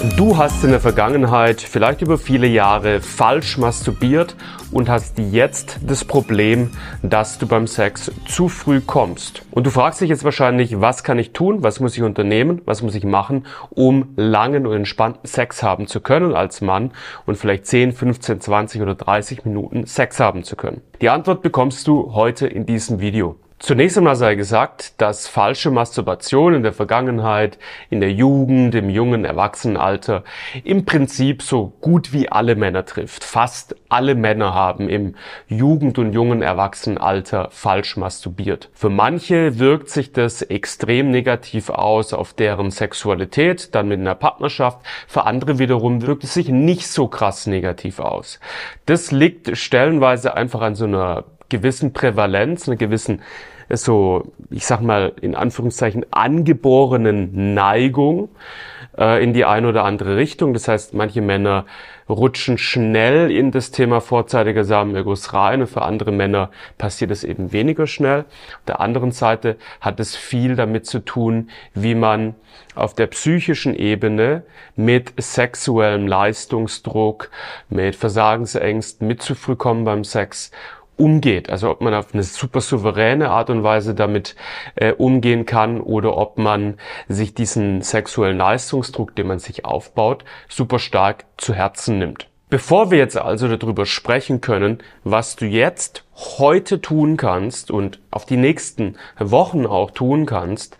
Du hast in der Vergangenheit, vielleicht über viele Jahre, falsch masturbiert und hast jetzt das Problem, dass du beim Sex zu früh kommst. Und du fragst dich jetzt wahrscheinlich, was kann ich tun, was muss ich unternehmen, was muss ich machen, um langen und entspannten Sex haben zu können als Mann und vielleicht 10, 15, 20 oder 30 Minuten Sex haben zu können. Die Antwort bekommst du heute in diesem Video. Zunächst einmal sei gesagt, dass falsche Masturbation in der Vergangenheit, in der Jugend, im jungen Erwachsenenalter im Prinzip so gut wie alle Männer trifft. Fast alle Männer haben im Jugend- und jungen Erwachsenenalter falsch masturbiert. Für manche wirkt sich das extrem negativ aus auf deren Sexualität, dann mit einer Partnerschaft. Für andere wiederum wirkt es sich nicht so krass negativ aus. Das liegt stellenweise einfach an so einer gewissen Prävalenz, einer gewissen so, ich sag mal, in Anführungszeichen angeborenen Neigung äh, in die eine oder andere Richtung. Das heißt, manche Männer rutschen schnell in das Thema vorzeitiger Samenerguss rein und für andere Männer passiert es eben weniger schnell. Auf der anderen Seite hat es viel damit zu tun, wie man auf der psychischen Ebene mit sexuellem Leistungsdruck, mit Versagensängsten, mit zu früh kommen beim Sex umgeht. Also ob man auf eine super souveräne Art und Weise damit äh, umgehen kann oder ob man sich diesen sexuellen Leistungsdruck, den man sich aufbaut, super stark zu Herzen nimmt. Bevor wir jetzt also darüber sprechen können, was du jetzt heute tun kannst und auf die nächsten Wochen auch tun kannst,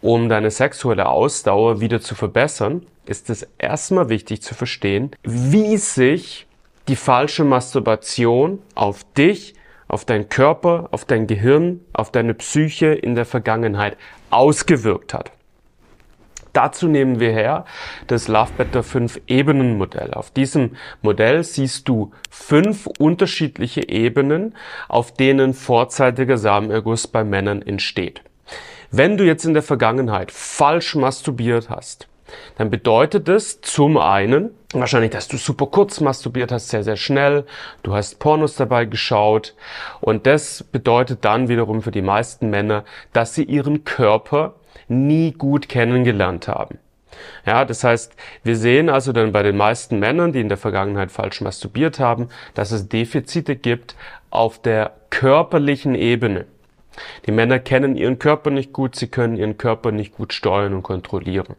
um deine sexuelle Ausdauer wieder zu verbessern, ist es erstmal wichtig zu verstehen, wie sich die falsche Masturbation auf dich auf deinen Körper, auf dein Gehirn, auf deine Psyche in der Vergangenheit ausgewirkt hat. Dazu nehmen wir her das Love Better 5 Ebenen Modell. Auf diesem Modell siehst du fünf unterschiedliche Ebenen, auf denen vorzeitiger Samenerguss bei Männern entsteht. Wenn du jetzt in der Vergangenheit falsch masturbiert hast, dann bedeutet es zum einen wahrscheinlich, dass du super kurz masturbiert hast, sehr, sehr schnell, du hast Pornos dabei geschaut und das bedeutet dann wiederum für die meisten Männer, dass sie ihren Körper nie gut kennengelernt haben. Ja, das heißt, wir sehen also dann bei den meisten Männern, die in der Vergangenheit falsch masturbiert haben, dass es Defizite gibt auf der körperlichen Ebene. Die Männer kennen ihren Körper nicht gut, sie können ihren Körper nicht gut steuern und kontrollieren.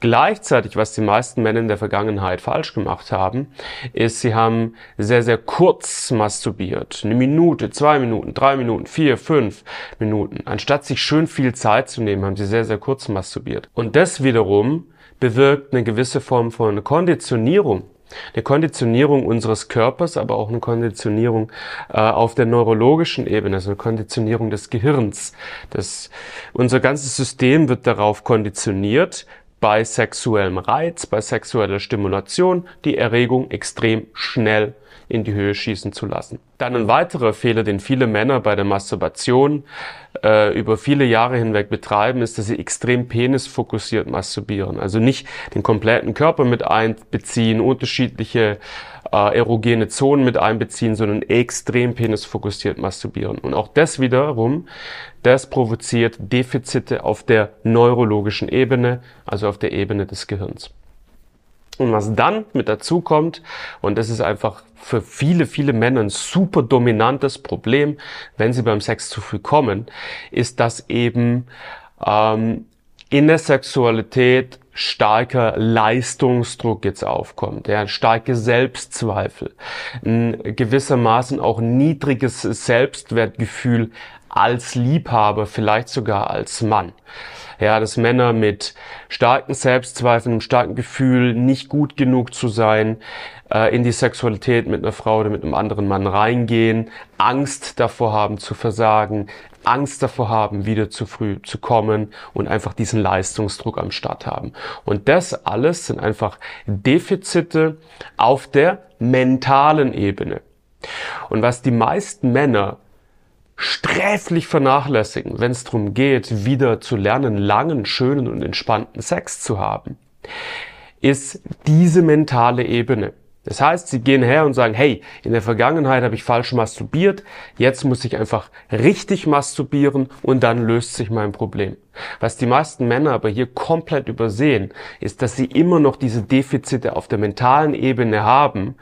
Gleichzeitig, was die meisten Männer in der Vergangenheit falsch gemacht haben, ist, sie haben sehr, sehr kurz masturbiert. Eine Minute, zwei Minuten, drei Minuten, vier, fünf Minuten. Anstatt sich schön viel Zeit zu nehmen, haben sie sehr, sehr kurz masturbiert. Und das wiederum bewirkt eine gewisse Form von Konditionierung eine Konditionierung unseres Körpers, aber auch eine Konditionierung äh, auf der neurologischen Ebene, also eine Konditionierung des Gehirns. Das, unser ganzes System wird darauf konditioniert, bei sexuellem Reiz, bei sexueller Stimulation die Erregung extrem schnell in die Höhe schießen zu lassen. Dann ein weiterer Fehler, den viele Männer bei der Masturbation äh, über viele Jahre hinweg betreiben, ist, dass sie extrem penisfokussiert masturbieren. Also nicht den kompletten Körper mit einbeziehen, unterschiedliche äh, erogene Zonen mit einbeziehen, sondern extrem penisfokussiert masturbieren. Und auch das wiederum, das provoziert Defizite auf der neurologischen Ebene, also auf der Ebene des Gehirns. Und was dann mit dazu kommt, und das ist einfach für viele, viele Männer ein super dominantes Problem, wenn sie beim Sex zu früh kommen, ist, dass eben ähm, in der Sexualität starker Leistungsdruck jetzt aufkommt, ja, starke Selbstzweifel, ein gewissermaßen auch niedriges Selbstwertgefühl als Liebhaber, vielleicht sogar als Mann. Ja, dass Männer mit starken Selbstzweifeln, einem starken Gefühl, nicht gut genug zu sein, äh, in die Sexualität mit einer Frau oder mit einem anderen Mann reingehen, Angst davor haben zu versagen, Angst davor haben, wieder zu früh zu kommen und einfach diesen Leistungsdruck am Start haben. Und das alles sind einfach Defizite auf der mentalen Ebene. Und was die meisten Männer sträflich vernachlässigen, wenn es darum geht, wieder zu lernen, langen, schönen und entspannten Sex zu haben, ist diese mentale Ebene. Das heißt, sie gehen her und sagen, hey, in der Vergangenheit habe ich falsch masturbiert, jetzt muss ich einfach richtig masturbieren und dann löst sich mein Problem. Was die meisten Männer aber hier komplett übersehen, ist, dass sie immer noch diese Defizite auf der mentalen Ebene haben,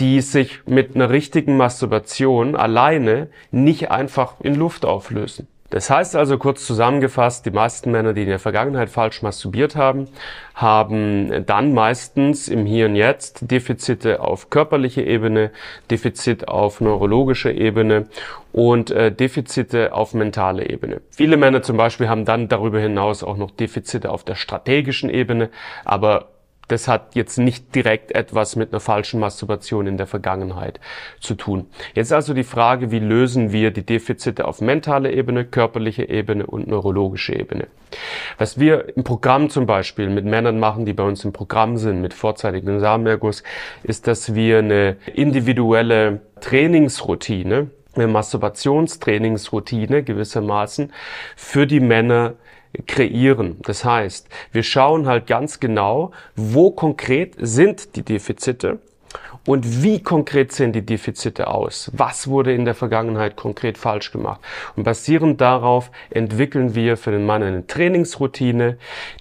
die sich mit einer richtigen Masturbation alleine nicht einfach in Luft auflösen. Das heißt also kurz zusammengefasst, die meisten Männer, die in der Vergangenheit falsch masturbiert haben, haben dann meistens im Hier und Jetzt Defizite auf körperlicher Ebene, Defizit auf neurologischer Ebene und äh, Defizite auf mentaler Ebene. Viele Männer zum Beispiel haben dann darüber hinaus auch noch Defizite auf der strategischen Ebene, aber das hat jetzt nicht direkt etwas mit einer falschen Masturbation in der Vergangenheit zu tun. Jetzt also die Frage, wie lösen wir die Defizite auf mentaler Ebene, körperlicher Ebene und neurologischer Ebene. Was wir im Programm zum Beispiel mit Männern machen, die bei uns im Programm sind, mit vorzeitigem Samenerguss, ist, dass wir eine individuelle Trainingsroutine, eine Masturbationstrainingsroutine gewissermaßen für die Männer kreieren. Das heißt, wir schauen halt ganz genau, wo konkret sind die Defizite und wie konkret sehen die Defizite aus? Was wurde in der Vergangenheit konkret falsch gemacht? Und basierend darauf entwickeln wir für den Mann eine Trainingsroutine,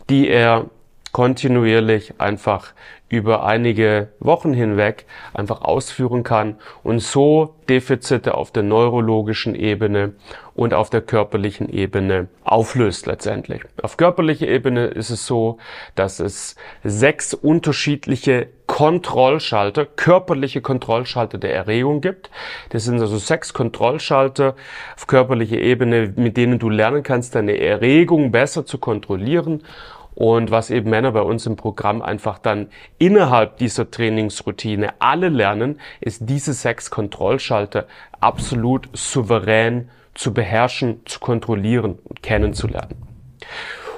die er kontinuierlich einfach über einige Wochen hinweg einfach ausführen kann und so Defizite auf der neurologischen Ebene und auf der körperlichen Ebene auflöst letztendlich. Auf körperlicher Ebene ist es so, dass es sechs unterschiedliche Kontrollschalter, körperliche Kontrollschalter der Erregung gibt. Das sind also sechs Kontrollschalter auf körperlicher Ebene, mit denen du lernen kannst, deine Erregung besser zu kontrollieren und was eben Männer bei uns im Programm einfach dann innerhalb dieser Trainingsroutine alle lernen, ist diese sechs Kontrollschalter absolut souverän zu beherrschen, zu kontrollieren und kennenzulernen.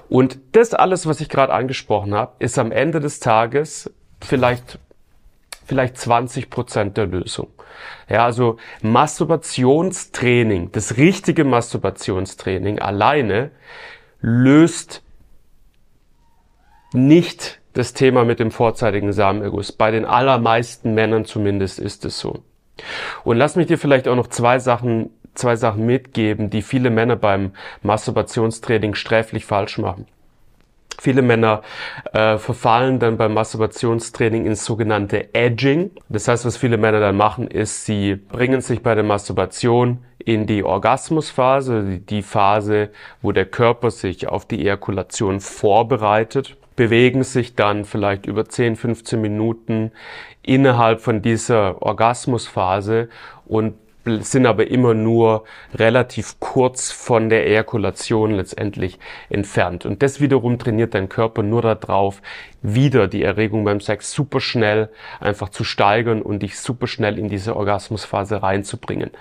Und das alles, was ich gerade angesprochen habe, ist am Ende des Tages vielleicht vielleicht 20 Prozent der Lösung. Ja, also Masturbationstraining, das richtige Masturbationstraining alleine löst nicht das Thema mit dem vorzeitigen Samenerguss. Bei den allermeisten Männern zumindest ist es so. Und lass mich dir vielleicht auch noch zwei Sachen, zwei Sachen mitgeben, die viele Männer beim Masturbationstraining sträflich falsch machen. Viele Männer äh, verfallen dann beim Masturbationstraining ins sogenannte Edging. Das heißt, was viele Männer dann machen, ist, sie bringen sich bei der Masturbation in die Orgasmusphase, die Phase, wo der Körper sich auf die Ejakulation vorbereitet bewegen sich dann vielleicht über 10, 15 Minuten innerhalb von dieser Orgasmusphase und sind aber immer nur relativ kurz von der Ejakulation letztendlich entfernt. Und das wiederum trainiert dein Körper nur darauf, wieder die Erregung beim Sex super schnell einfach zu steigern und dich super schnell in diese Orgasmusphase reinzubringen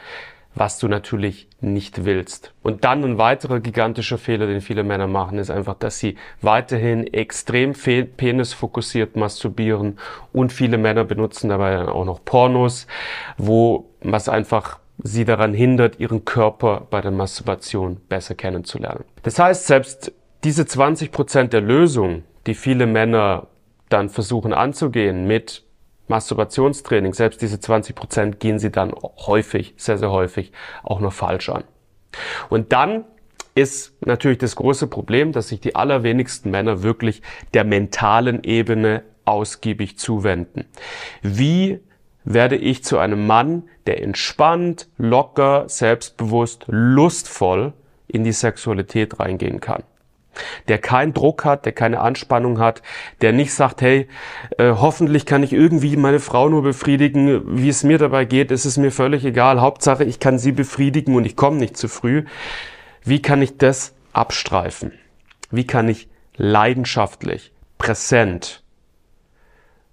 was du natürlich nicht willst. Und dann ein weiterer gigantischer Fehler, den viele Männer machen, ist einfach, dass sie weiterhin extrem penisfokussiert masturbieren und viele Männer benutzen dabei dann auch noch Pornos, wo was einfach sie daran hindert, ihren Körper bei der Masturbation besser kennenzulernen. Das heißt, selbst diese 20 Prozent der Lösung, die viele Männer dann versuchen anzugehen mit Masturbationstraining, selbst diese 20 Prozent gehen sie dann häufig, sehr, sehr häufig auch noch falsch an. Und dann ist natürlich das große Problem, dass sich die allerwenigsten Männer wirklich der mentalen Ebene ausgiebig zuwenden. Wie werde ich zu einem Mann, der entspannt, locker, selbstbewusst, lustvoll in die Sexualität reingehen kann? Der keinen Druck hat, der keine Anspannung hat, der nicht sagt, hey, äh, hoffentlich kann ich irgendwie meine Frau nur befriedigen, wie es mir dabei geht, ist es mir völlig egal, Hauptsache ich kann sie befriedigen und ich komme nicht zu früh. Wie kann ich das abstreifen? Wie kann ich leidenschaftlich, präsent,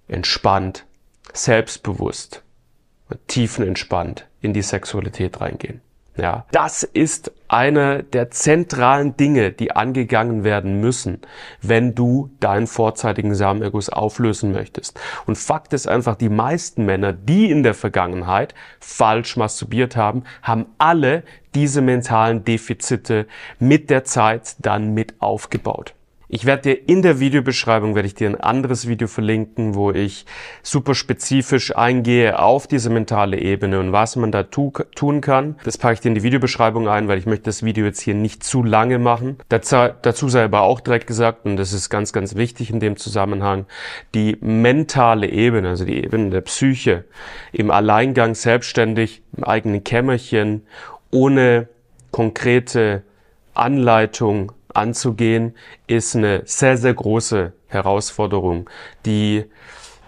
entspannt, selbstbewusst, tiefenentspannt in die Sexualität reingehen? Ja, das ist eine der zentralen Dinge, die angegangen werden müssen, wenn du deinen vorzeitigen Samenerguss auflösen möchtest. Und Fakt ist einfach, die meisten Männer, die in der Vergangenheit falsch masturbiert haben, haben alle diese mentalen Defizite mit der Zeit dann mit aufgebaut. Ich werde dir in der Videobeschreibung, werde ich dir ein anderes Video verlinken, wo ich super spezifisch eingehe auf diese mentale Ebene und was man da tu tun kann. Das packe ich dir in die Videobeschreibung ein, weil ich möchte das Video jetzt hier nicht zu lange machen. Dazu, dazu sei aber auch direkt gesagt, und das ist ganz, ganz wichtig in dem Zusammenhang, die mentale Ebene, also die Ebene der Psyche, im Alleingang selbstständig, im eigenen Kämmerchen, ohne konkrete Anleitung, anzugehen, ist eine sehr, sehr große Herausforderung, die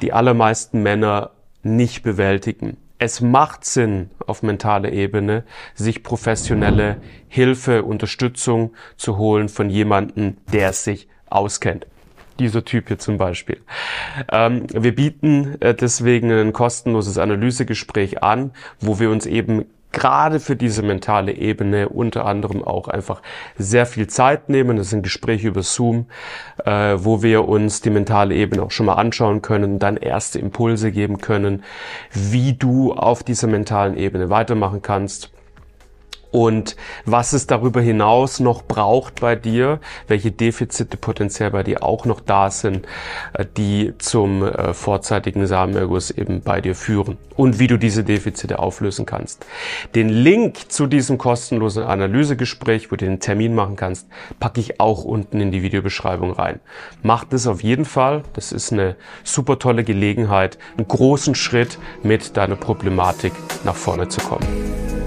die allermeisten Männer nicht bewältigen. Es macht Sinn, auf mentaler Ebene sich professionelle Hilfe, Unterstützung zu holen von jemandem, der sich auskennt dieser Typ hier zum Beispiel. Ähm, wir bieten äh, deswegen ein kostenloses Analysegespräch an, wo wir uns eben gerade für diese mentale Ebene unter anderem auch einfach sehr viel Zeit nehmen. Das sind Gespräche über Zoom, äh, wo wir uns die mentale Ebene auch schon mal anschauen können, dann erste Impulse geben können, wie du auf dieser mentalen Ebene weitermachen kannst und was es darüber hinaus noch braucht bei dir, welche Defizite potenziell bei dir auch noch da sind, äh, die zum äh, vorzeitigen Samenerguss eben bei dir führen und wie du diese Defizite auflösen kannst. Den Link zu diesem kostenlosen Analysegespräch, wo du den Termin machen kannst, packe ich auch unten in die Videobeschreibung rein. Mach das auf jeden Fall. Das ist eine super tolle Gelegenheit, einen großen Schritt mit deiner Problematik nach vorne zu kommen.